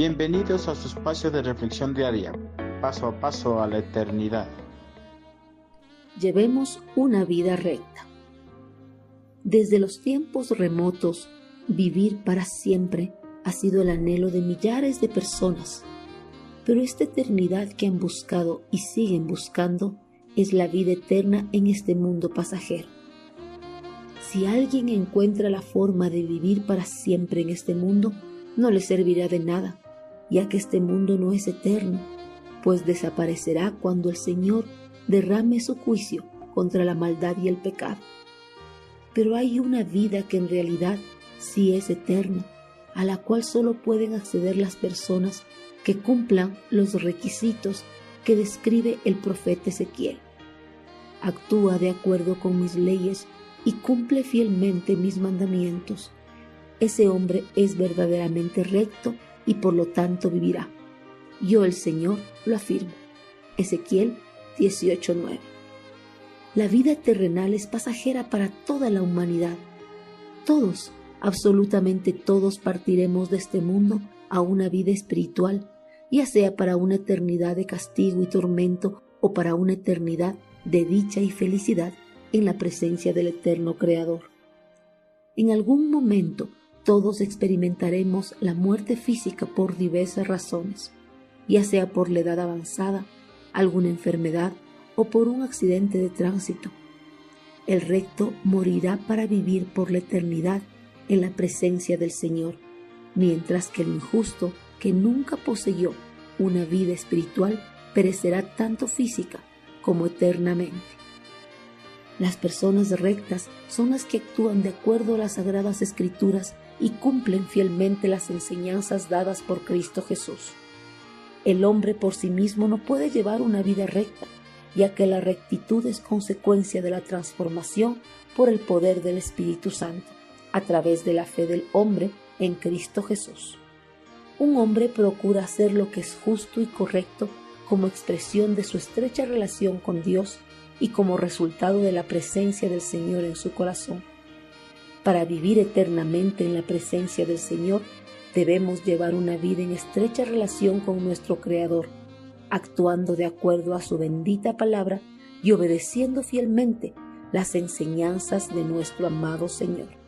Bienvenidos a su espacio de reflexión diaria, paso a paso a la eternidad. Llevemos una vida recta. Desde los tiempos remotos, vivir para siempre ha sido el anhelo de millares de personas, pero esta eternidad que han buscado y siguen buscando es la vida eterna en este mundo pasajero. Si alguien encuentra la forma de vivir para siempre en este mundo, no le servirá de nada, ya que este mundo no es eterno, pues desaparecerá cuando el Señor derrame su juicio contra la maldad y el pecado. Pero hay una vida que en realidad sí es eterna, a la cual solo pueden acceder las personas que cumplan los requisitos que describe el profeta Ezequiel. Actúa de acuerdo con mis leyes y cumple fielmente mis mandamientos. Ese hombre es verdaderamente recto y por lo tanto vivirá. Yo el Señor lo afirmo. Ezequiel 18:9. La vida terrenal es pasajera para toda la humanidad. Todos, absolutamente todos partiremos de este mundo a una vida espiritual, ya sea para una eternidad de castigo y tormento o para una eternidad de dicha y felicidad en la presencia del eterno Creador. En algún momento todos experimentaremos la muerte física por diversas razones, ya sea por la edad avanzada, alguna enfermedad o por un accidente de tránsito. El recto morirá para vivir por la eternidad en la presencia del Señor, mientras que el injusto, que nunca poseyó una vida espiritual, perecerá tanto física como eternamente. Las personas rectas son las que actúan de acuerdo a las sagradas escrituras y cumplen fielmente las enseñanzas dadas por Cristo Jesús. El hombre por sí mismo no puede llevar una vida recta, ya que la rectitud es consecuencia de la transformación por el poder del Espíritu Santo, a través de la fe del hombre en Cristo Jesús. Un hombre procura hacer lo que es justo y correcto como expresión de su estrecha relación con Dios y como resultado de la presencia del Señor en su corazón. Para vivir eternamente en la presencia del Señor, debemos llevar una vida en estrecha relación con nuestro Creador, actuando de acuerdo a su bendita palabra y obedeciendo fielmente las enseñanzas de nuestro amado Señor.